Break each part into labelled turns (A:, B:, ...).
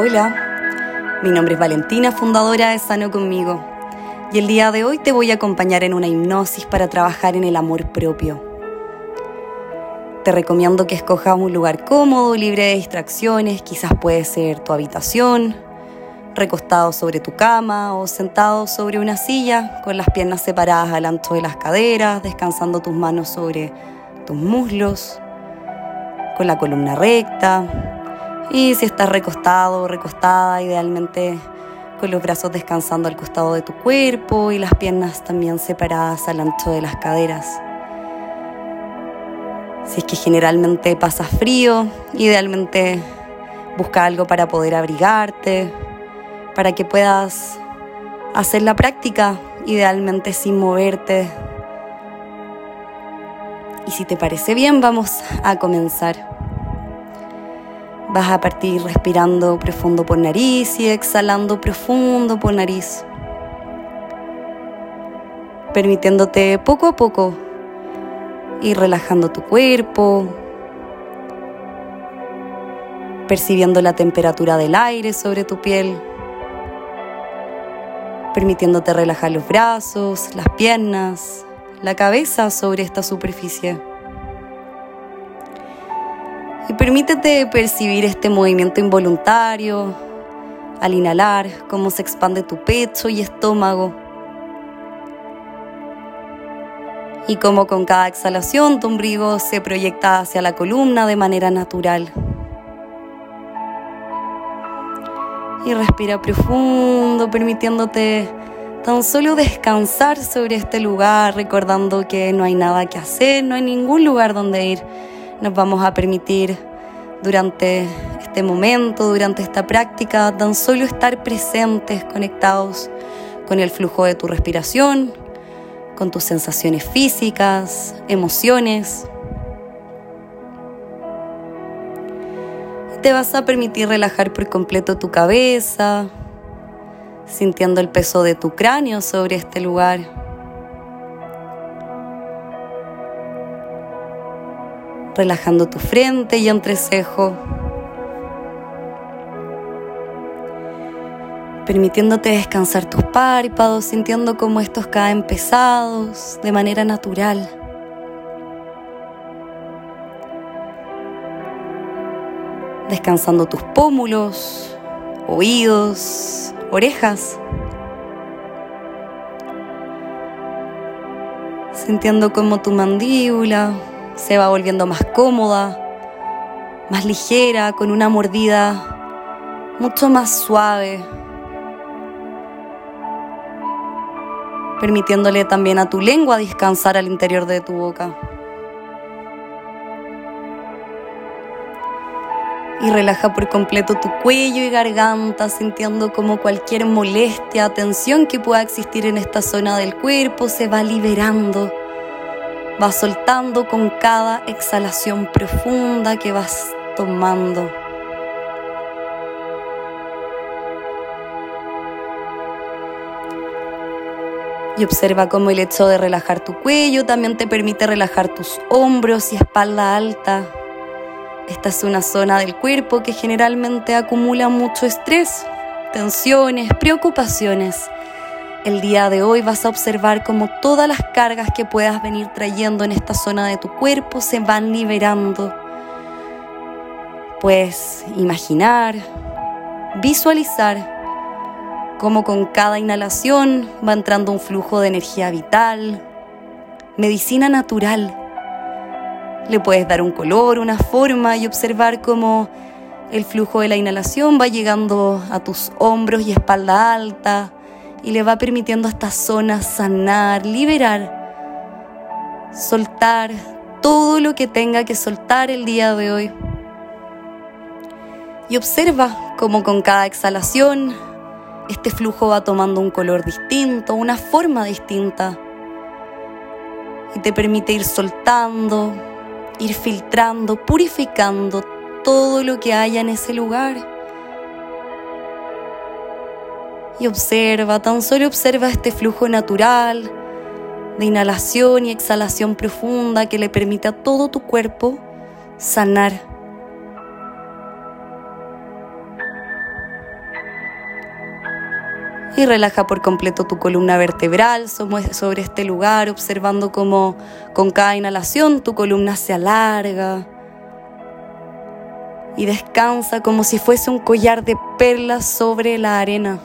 A: Hola, mi nombre es Valentina, fundadora de Sano Conmigo, y el día de hoy te voy a acompañar en una hipnosis para trabajar en el amor propio. Te recomiendo que escojas un lugar cómodo, libre de distracciones, quizás puede ser tu habitación, recostado sobre tu cama o sentado sobre una silla con las piernas separadas al ancho de las caderas, descansando tus manos sobre tus muslos, con la columna recta, y si estás recostado o recostada, idealmente con los brazos descansando al costado de tu cuerpo y las piernas también separadas al ancho de las caderas. Si es que generalmente pasas frío, idealmente busca algo para poder abrigarte, para que puedas hacer la práctica, idealmente sin moverte. Y si te parece bien, vamos a comenzar. Vas a partir respirando profundo por nariz y exhalando profundo por nariz. Permitiéndote poco a poco ir relajando tu cuerpo, percibiendo la temperatura del aire sobre tu piel, permitiéndote relajar los brazos, las piernas, la cabeza sobre esta superficie y permítete percibir este movimiento involuntario al inhalar, cómo se expande tu pecho y estómago. Y cómo con cada exhalación tu ombligo se proyecta hacia la columna de manera natural. Y respira profundo, permitiéndote tan solo descansar sobre este lugar, recordando que no hay nada que hacer, no hay ningún lugar donde ir nos vamos a permitir durante este momento, durante esta práctica, tan solo estar presentes, conectados con el flujo de tu respiración, con tus sensaciones físicas, emociones. Te vas a permitir relajar por completo tu cabeza, sintiendo el peso de tu cráneo sobre este lugar. Relajando tu frente y entrecejo, permitiéndote descansar tus párpados, sintiendo cómo estos caen pesados de manera natural. Descansando tus pómulos, oídos, orejas. Sintiendo como tu mandíbula se va volviendo más cómoda, más ligera, con una mordida mucho más suave, permitiéndole también a tu lengua descansar al interior de tu boca. Y relaja por completo tu cuello y garganta, sintiendo como cualquier molestia, tensión que pueda existir en esta zona del cuerpo se va liberando Vas soltando con cada exhalación profunda que vas tomando. Y observa cómo el hecho de relajar tu cuello también te permite relajar tus hombros y espalda alta. Esta es una zona del cuerpo que generalmente acumula mucho estrés, tensiones, preocupaciones el día de hoy vas a observar cómo todas las cargas que puedas venir trayendo en esta zona de tu cuerpo se van liberando. Puedes imaginar, visualizar cómo con cada inhalación va entrando un flujo de energía vital, medicina natural. Le puedes dar un color, una forma y observar cómo el flujo de la inhalación va llegando a tus hombros y espalda alta, y le va permitiendo a esta zona sanar, liberar, soltar todo lo que tenga que soltar el día de hoy. Y observa cómo con cada exhalación este flujo va tomando un color distinto, una forma distinta. Y te permite ir soltando, ir filtrando, purificando todo lo que haya en ese lugar y observa, tan solo observa este flujo natural de inhalación y exhalación profunda que le permite a todo tu cuerpo sanar. Y relaja por completo tu columna vertebral sobre este lugar, observando cómo con cada inhalación tu columna se alarga. Y descansa como si fuese un collar de perlas sobre la arena.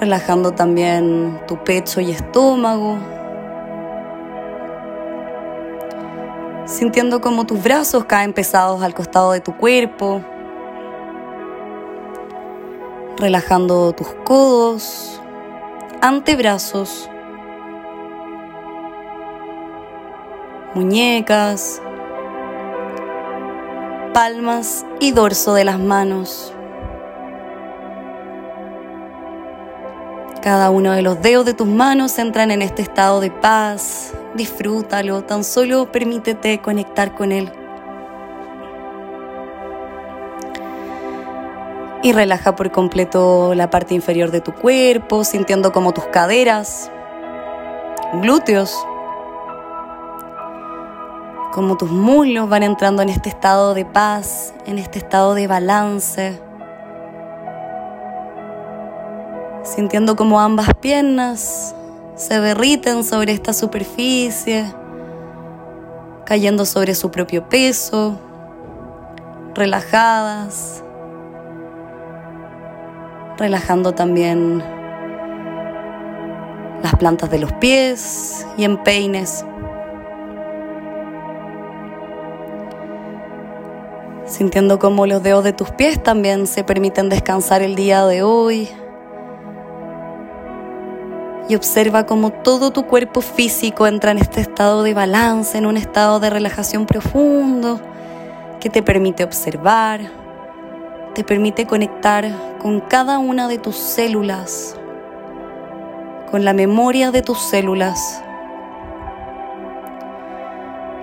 A: Relajando también tu pecho y estómago. sintiendo como tus brazos caen pesados al costado de tu cuerpo, relajando tus codos, antebrazos, muñecas, palmas y dorso de las manos. Cada uno de los dedos de tus manos entran en este estado de paz, disfrútalo, tan solo permítete conectar con él. Y relaja por completo la parte inferior de tu cuerpo, sintiendo como tus caderas, glúteos, como tus muslos van entrando en este estado de paz, en este estado de balance, sintiendo como ambas piernas se derriten sobre esta superficie, cayendo sobre su propio peso, relajadas, relajando también las plantas de los pies y empeines. Sintiendo como los dedos de tus pies también se permiten descansar el día de hoy y observa cómo todo tu cuerpo físico entra en este estado de balance, en un estado de relajación profundo que te permite observar, te permite conectar con cada una de tus células, con la memoria de tus células.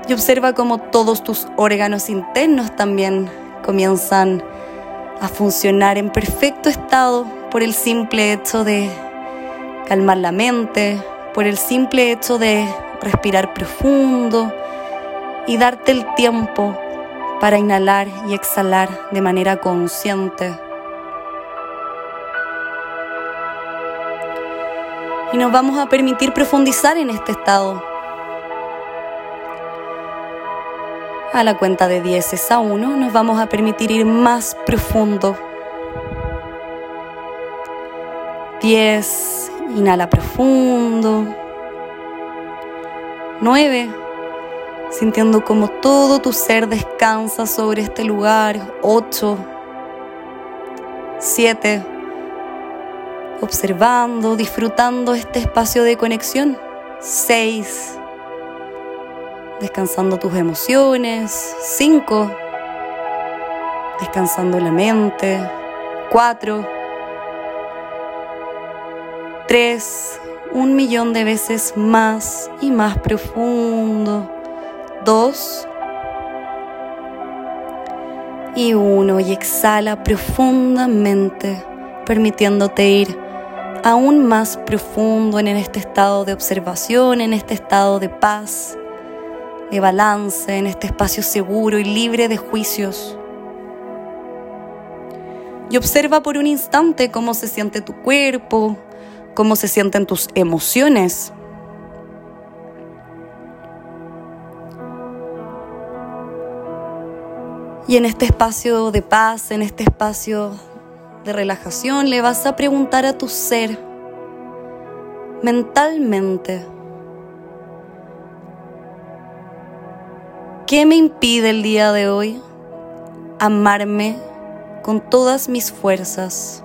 A: Y observa cómo todos tus órganos internos también comienzan a funcionar en perfecto estado por el simple hecho de calmar la mente por el simple hecho de respirar profundo y darte el tiempo para inhalar y exhalar de manera consciente. Y nos vamos a permitir profundizar en este estado. A la cuenta de 10 es a 1 nos vamos a permitir ir más profundo. 10 Inhala profundo. 9. Sintiendo como todo tu ser descansa sobre este lugar. 8. 7. Observando, disfrutando este espacio de conexión. 6. Descansando tus emociones. 5. Descansando la mente. 4 Tres, un millón de veces más y más profundo. Dos. Y uno. Y exhala profundamente, permitiéndote ir aún más profundo en este estado de observación, en este estado de paz, de balance, en este espacio seguro y libre de juicios. Y observa por un instante cómo se siente tu cuerpo, cómo se sienten tus emociones. Y en este espacio de paz, en este espacio de relajación, le vas a preguntar a tu ser mentalmente, ¿qué me impide el día de hoy amarme con todas mis fuerzas?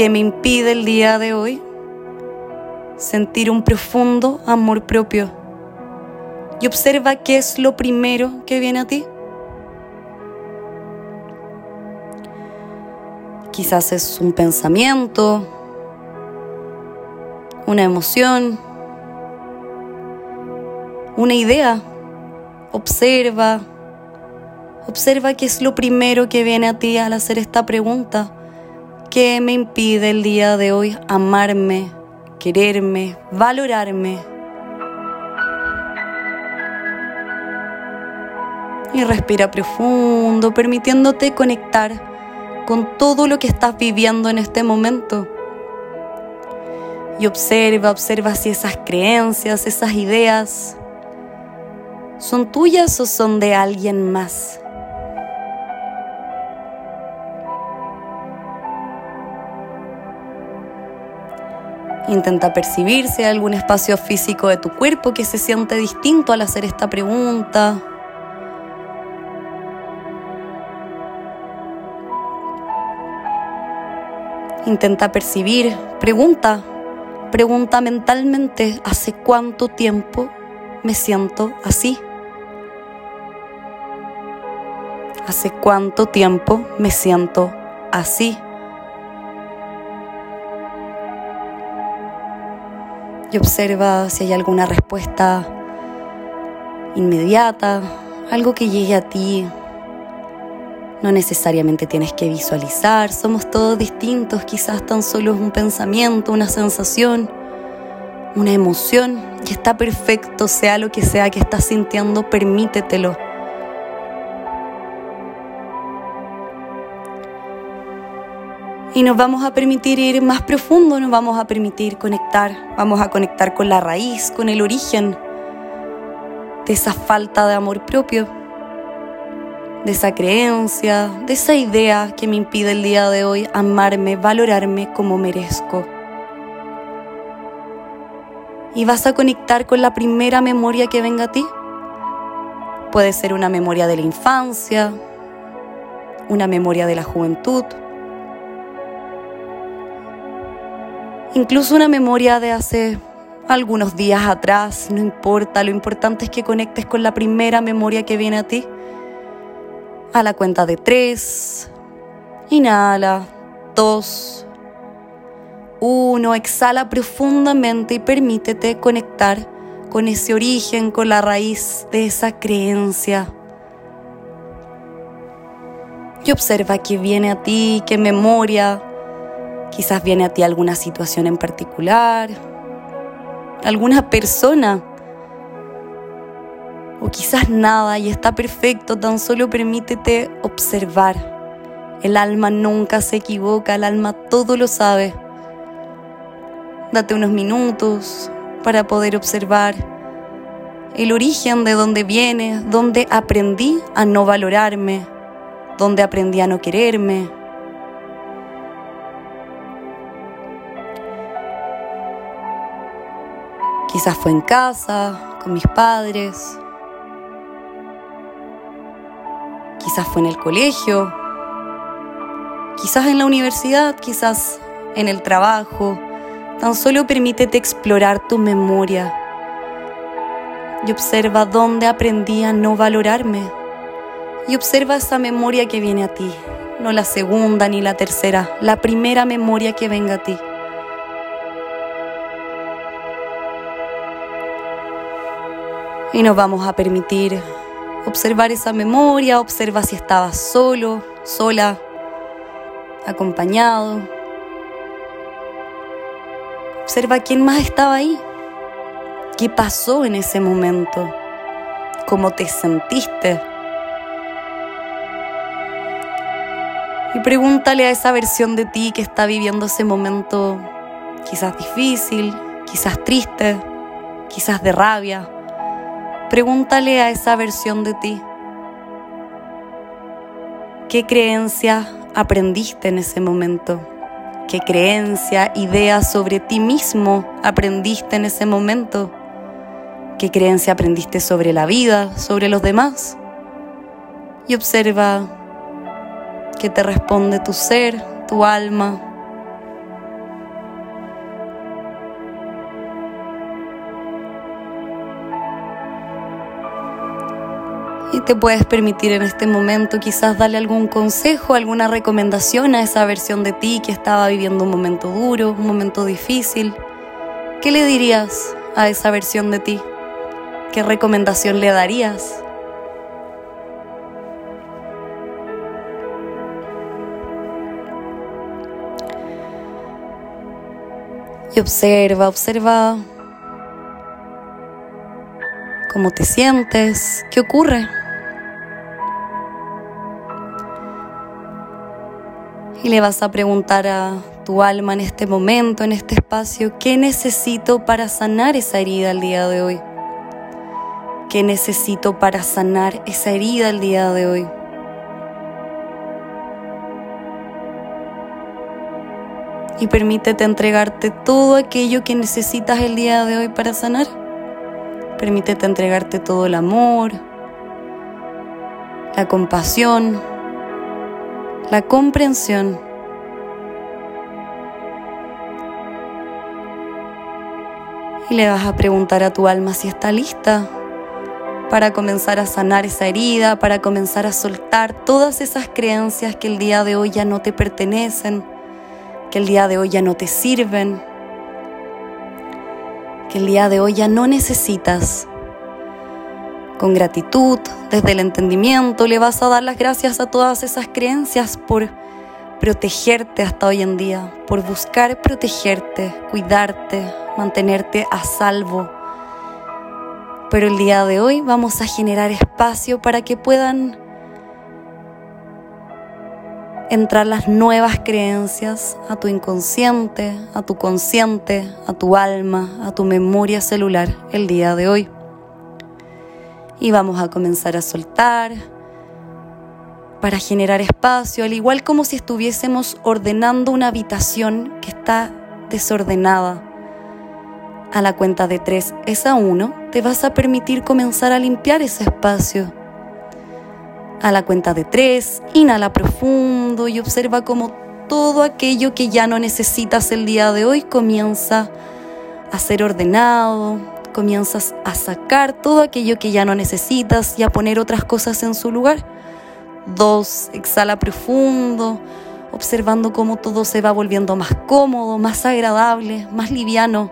A: Que me impide el día de hoy sentir un profundo amor propio. Y observa qué es lo primero que viene a ti. Quizás es un pensamiento, una emoción, una idea. Observa, observa qué es lo primero que viene a ti al hacer esta pregunta. ¿Qué me impide el día de hoy amarme, quererme, valorarme? Y respira profundo, permitiéndote conectar con todo lo que estás viviendo en este momento. Y observa, observa si esas creencias, esas ideas son tuyas o son de alguien más. Intenta percibir si hay algún espacio físico de tu cuerpo que se siente distinto al hacer esta pregunta. Intenta percibir, pregunta, pregunta mentalmente, ¿hace cuánto tiempo me siento así? ¿Hace cuánto tiempo me siento así? Y observa si hay alguna respuesta inmediata, algo que llegue a ti. No necesariamente tienes que visualizar, somos todos distintos, quizás tan solo es un pensamiento, una sensación, una emoción, y está perfecto, sea lo que sea que estás sintiendo, permítetelo. Y nos vamos a permitir ir más profundo, nos vamos a permitir conectar, vamos a conectar con la raíz, con el origen de esa falta de amor propio, de esa creencia, de esa idea que me impide el día de hoy amarme, valorarme como merezco. Y vas a conectar con la primera memoria que venga a ti. Puede ser una memoria de la infancia, una memoria de la juventud, incluso una memoria de hace algunos días atrás, no importa, lo importante es que conectes con la primera memoria que viene a ti. A la cuenta de tres, inhala, dos, uno, exhala profundamente y permítete conectar con ese origen, con la raíz de esa creencia. Y observa que viene a ti, qué memoria, Quizás viene a ti alguna situación en particular, alguna persona, o quizás nada y está perfecto, tan solo permítete observar. El alma nunca se equivoca, el alma todo lo sabe. Date unos minutos para poder observar el origen de dónde viene, dónde aprendí a no valorarme, dónde aprendí a no quererme, Quizás fue en casa, con mis padres. Quizás fue en el colegio. Quizás en la universidad, quizás en el trabajo. Tan solo permítete explorar tu memoria y observa dónde aprendí a no valorarme. Y observa esa memoria que viene a ti, no la segunda ni la tercera, la primera memoria que venga a ti. Y nos vamos a permitir observar esa memoria, observa si estabas solo, sola, acompañado. Observa quién más estaba ahí, qué pasó en ese momento, cómo te sentiste. Y pregúntale a esa versión de ti que está viviendo ese momento quizás difícil, quizás triste, quizás de rabia Pregúntale a esa versión de ti. ¿Qué creencia aprendiste en ese momento? ¿Qué creencia, idea sobre ti mismo aprendiste en ese momento? ¿Qué creencia aprendiste sobre la vida, sobre los demás? Y observa qué te responde tu ser, tu alma, te puedes permitir en este momento quizás darle algún consejo, alguna recomendación a esa versión de ti que estaba viviendo un momento duro, un momento difícil. ¿Qué le dirías a esa versión de ti? ¿Qué recomendación le darías? Y observa, observa cómo te sientes, qué ocurre. Y le vas a preguntar a tu alma en este momento, en este espacio, ¿qué necesito para sanar esa herida el día de hoy? ¿Qué necesito para sanar esa herida el día de hoy? Y permítete entregarte todo aquello que necesitas el día de hoy para sanar. Permítete entregarte todo el amor, la compasión, la comprensión. Y le vas a preguntar a tu alma si está lista para comenzar a sanar esa herida, para comenzar a soltar todas esas creencias que el día de hoy ya no te pertenecen, que el día de hoy ya no te sirven, que el día de hoy ya no necesitas. Con gratitud, desde el entendimiento, le vas a dar las gracias a todas esas creencias por protegerte hasta hoy en día, por buscar protegerte, cuidarte, mantenerte a salvo pero el día de hoy vamos a generar espacio para que puedan entrar las nuevas creencias a tu inconsciente, a tu consciente, a tu alma, a tu memoria celular el día de hoy. Y vamos a comenzar a soltar para generar espacio, al igual como si estuviésemos ordenando una habitación que está desordenada a la cuenta de tres. Es a uno, te vas a permitir comenzar a limpiar ese espacio. A la cuenta de tres, inhala profundo y observa cómo todo aquello que ya no necesitas el día de hoy comienza a ser ordenado, comienzas a sacar todo aquello que ya no necesitas y a poner otras cosas en su lugar. Dos, exhala profundo, observando cómo todo se va volviendo más cómodo, más agradable, más liviano.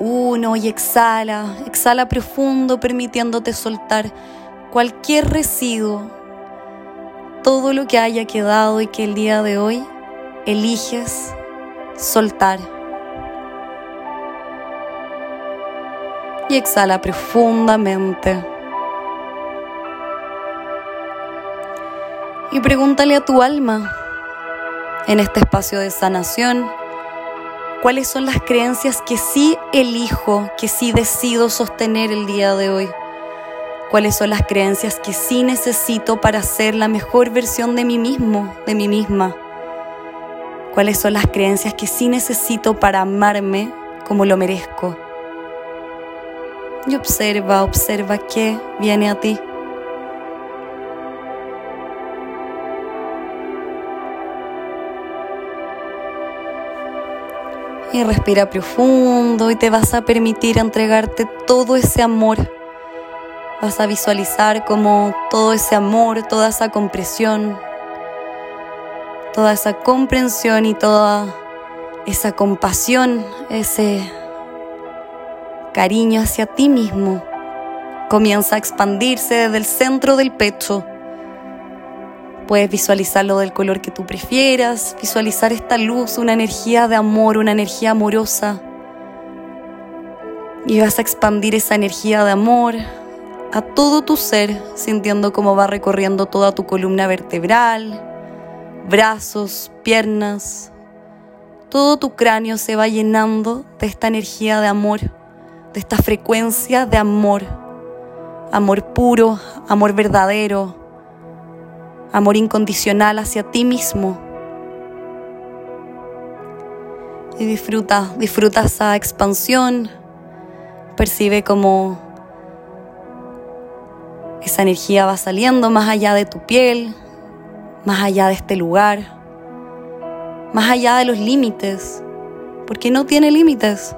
A: Uno y exhala, exhala profundo permitiéndote soltar cualquier residuo, todo lo que haya quedado y que el día de hoy eliges soltar. Y exhala profundamente. Y pregúntale a tu alma en este espacio de sanación cuáles son las creencias que sí elijo, que sí decido sostener el día de hoy. Cuáles son las creencias que sí necesito para ser la mejor versión de mí mismo, de mí misma. Cuáles son las creencias que sí necesito para amarme como lo merezco. Y observa, observa qué viene a ti. Y respira profundo y te vas a permitir entregarte todo ese amor. Vas a visualizar como todo ese amor, toda esa compresión, toda esa comprensión y toda esa compasión, ese cariño hacia ti mismo comienza a expandirse desde el centro del pecho Puedes visualizarlo del color que tú prefieras, visualizar esta luz, una energía de amor, una energía amorosa. Y vas a expandir esa energía de amor a todo tu ser, sintiendo cómo va recorriendo toda tu columna vertebral, brazos, piernas. Todo tu cráneo se va llenando de esta energía de amor, de esta frecuencia de amor. Amor puro, amor verdadero, amor incondicional hacia ti mismo. Y disfruta, disfruta esa expansión, percibe cómo esa energía va saliendo más allá de tu piel, más allá de este lugar, más allá de los límites, porque no tiene límites.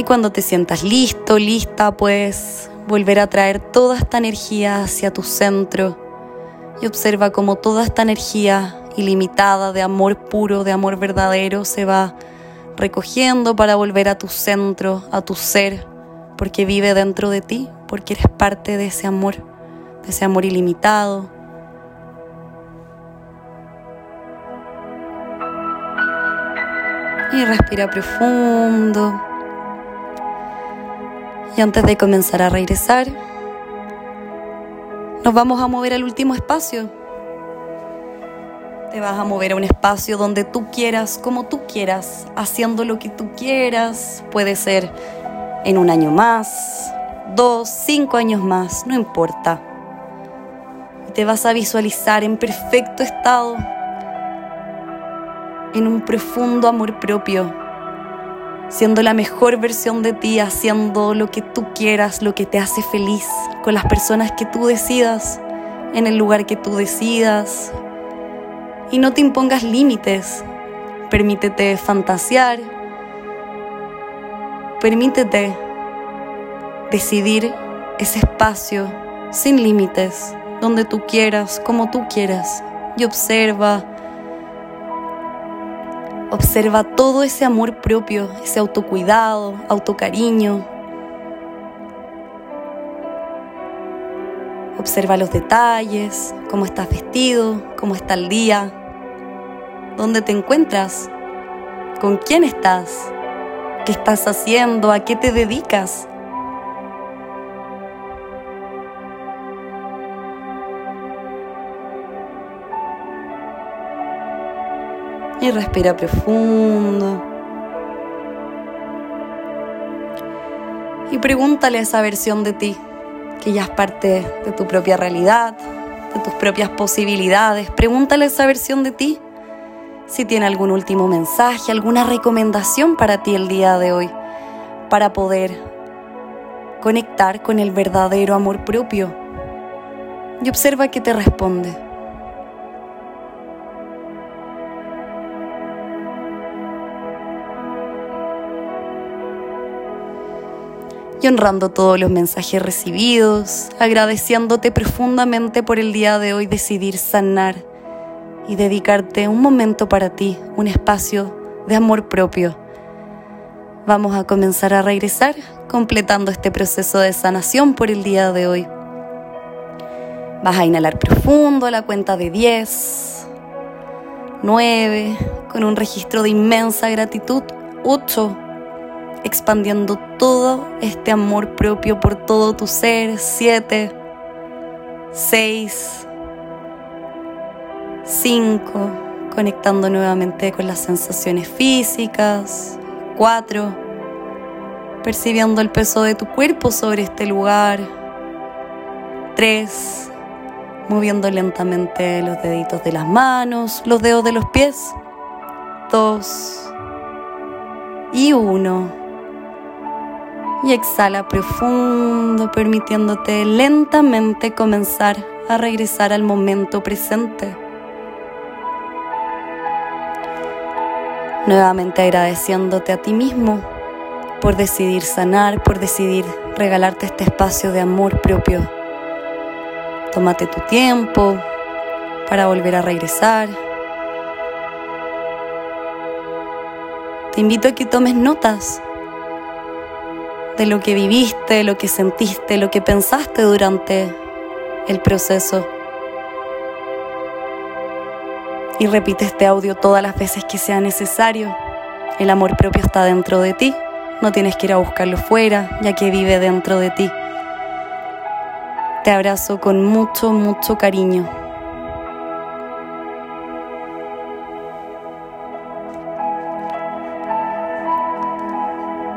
A: Y cuando te sientas listo, lista, puedes volver a traer toda esta energía hacia tu centro y observa cómo toda esta energía ilimitada de amor puro, de amor verdadero, se va recogiendo para volver a tu centro, a tu ser, porque vive dentro de ti, porque eres parte de ese amor, de ese amor ilimitado. Y respira profundo. Y antes de comenzar a regresar, Nos vamos a mover al último espacio. Te vas a mover a un espacio donde tú quieras, como tú quieras, haciendo lo que tú quieras. Puede ser en un año más, dos, cinco años más, no importa. Y te vas a visualizar en perfecto estado, en un profundo amor propio, siendo la mejor versión de ti, haciendo lo que tú quieras, lo que te hace feliz, con las personas que tú decidas, en el lugar que tú decidas. Y no te impongas límites, permítete fantasear, permítete decidir ese espacio sin límites, donde tú quieras, como tú quieras, y observa Observa todo ese amor propio, ese autocuidado, autocariño. Observa los detalles, cómo estás vestido, cómo está el día, dónde te encuentras, con quién estás, qué estás haciendo, a qué te dedicas. Y respira profundo. Y pregúntale a esa versión de ti, que ya es parte de tu propia realidad, de tus propias posibilidades. Pregúntale a esa versión de ti si tiene algún último mensaje, alguna recomendación para ti el día de hoy, para poder conectar con el verdadero amor propio. Y observa qué te responde. Y honrando todos los mensajes recibidos, agradeciéndote profundamente por el día de hoy decidir sanar y dedicarte un momento para ti, un espacio de amor propio. Vamos a comenzar a regresar completando este proceso de sanación por el día de hoy. Vas a inhalar profundo a la cuenta de 10, 9, con un registro de inmensa gratitud, 8, expandiendo todo este amor propio por todo tu ser. Siete, seis, cinco, conectando nuevamente con las sensaciones físicas. Cuatro, percibiendo el peso de tu cuerpo sobre este lugar. Tres, moviendo lentamente los deditos de las manos, los dedos de los pies. Dos y uno y exhala profundo, permitiéndote lentamente comenzar a regresar al momento presente. Nuevamente agradeciéndote a ti mismo por decidir sanar, por decidir regalarte este espacio de amor propio. Tómate tu tiempo para volver a regresar. Te invito a que tomes notas lo que viviste, lo que sentiste, lo que pensaste durante el proceso. Y repite este audio todas las veces que sea necesario. El amor propio está dentro de ti, no tienes que ir a buscarlo fuera, ya que vive dentro de ti. Te abrazo con mucho, mucho cariño.